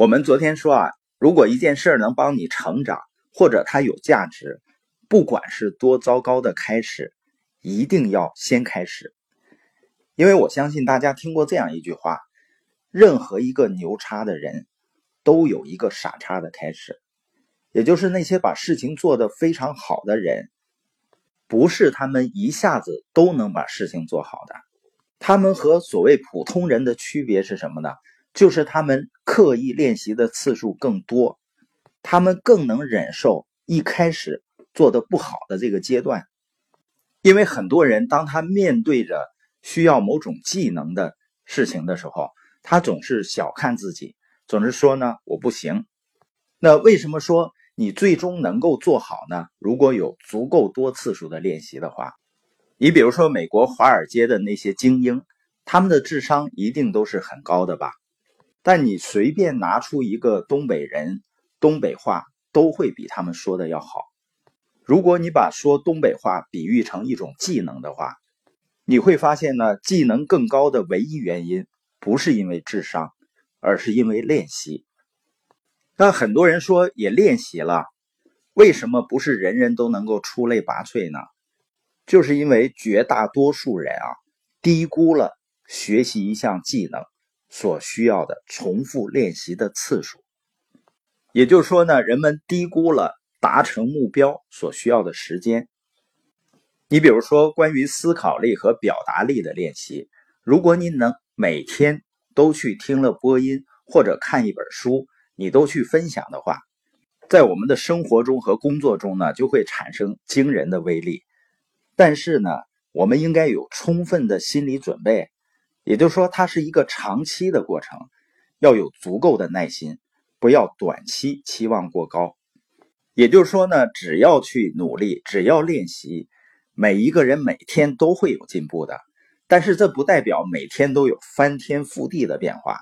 我们昨天说啊，如果一件事儿能帮你成长，或者它有价值，不管是多糟糕的开始，一定要先开始。因为我相信大家听过这样一句话：任何一个牛叉的人，都有一个傻叉的开始。也就是那些把事情做得非常好的人，不是他们一下子都能把事情做好的。他们和所谓普通人的区别是什么呢？就是他们刻意练习的次数更多，他们更能忍受一开始做的不好的这个阶段，因为很多人当他面对着需要某种技能的事情的时候，他总是小看自己，总是说呢我不行。那为什么说你最终能够做好呢？如果有足够多次数的练习的话，你比如说美国华尔街的那些精英，他们的智商一定都是很高的吧？但你随便拿出一个东北人，东北话都会比他们说的要好。如果你把说东北话比喻成一种技能的话，你会发现呢，技能更高的唯一原因不是因为智商，而是因为练习。但很多人说也练习了，为什么不是人人都能够出类拔萃呢？就是因为绝大多数人啊，低估了学习一项技能。所需要的重复练习的次数，也就是说呢，人们低估了达成目标所需要的时间。你比如说，关于思考力和表达力的练习，如果你能每天都去听了播音或者看一本书，你都去分享的话，在我们的生活中和工作中呢，就会产生惊人的威力。但是呢，我们应该有充分的心理准备。也就是说，它是一个长期的过程，要有足够的耐心，不要短期期望过高。也就是说呢，只要去努力，只要练习，每一个人每天都会有进步的。但是这不代表每天都有翻天覆地的变化。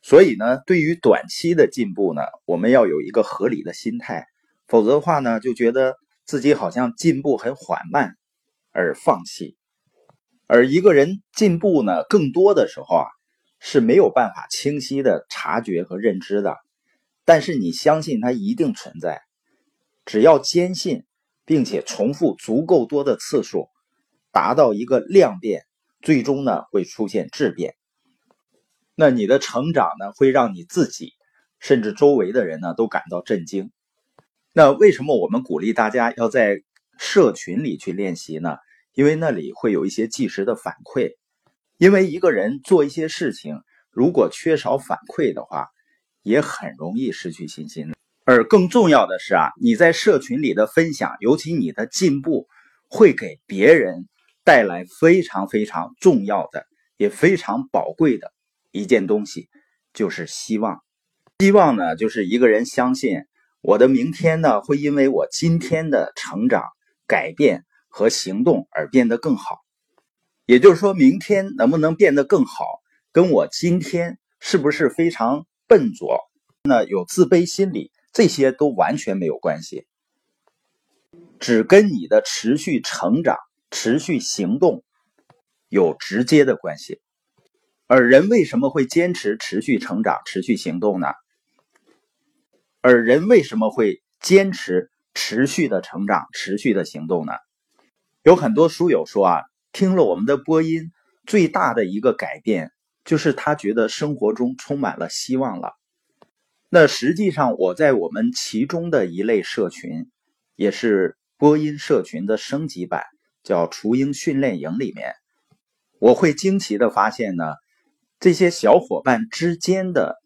所以呢，对于短期的进步呢，我们要有一个合理的心态，否则的话呢，就觉得自己好像进步很缓慢，而放弃。而一个人进步呢，更多的时候啊是没有办法清晰的察觉和认知的，但是你相信它一定存在，只要坚信，并且重复足够多的次数，达到一个量变，最终呢会出现质变。那你的成长呢，会让你自己甚至周围的人呢都感到震惊。那为什么我们鼓励大家要在社群里去练习呢？因为那里会有一些即时的反馈，因为一个人做一些事情，如果缺少反馈的话，也很容易失去信心。而更重要的是啊，你在社群里的分享，尤其你的进步，会给别人带来非常非常重要的，也非常宝贵的一件东西，就是希望。希望呢，就是一个人相信我的明天呢，会因为我今天的成长改变。和行动而变得更好，也就是说明天能不能变得更好，跟我今天是不是非常笨拙，那有自卑心理，这些都完全没有关系，只跟你的持续成长、持续行动有直接的关系。而人为什么会坚持持续成长、持续行动呢？而人为什么会坚持持续的成长、持续的行动呢？有很多书友说啊，听了我们的播音，最大的一个改变就是他觉得生活中充满了希望了。那实际上，我在我们其中的一类社群，也是播音社群的升级版，叫雏鹰训练营里面，我会惊奇的发现呢，这些小伙伴之间的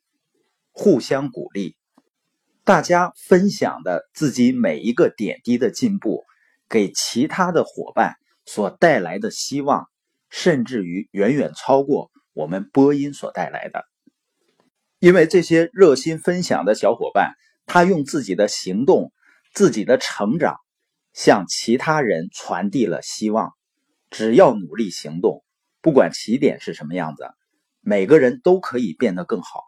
互相鼓励，大家分享的自己每一个点滴的进步。给其他的伙伴所带来的希望，甚至于远远超过我们播音所带来的。因为这些热心分享的小伙伴，他用自己的行动、自己的成长，向其他人传递了希望。只要努力行动，不管起点是什么样子，每个人都可以变得更好。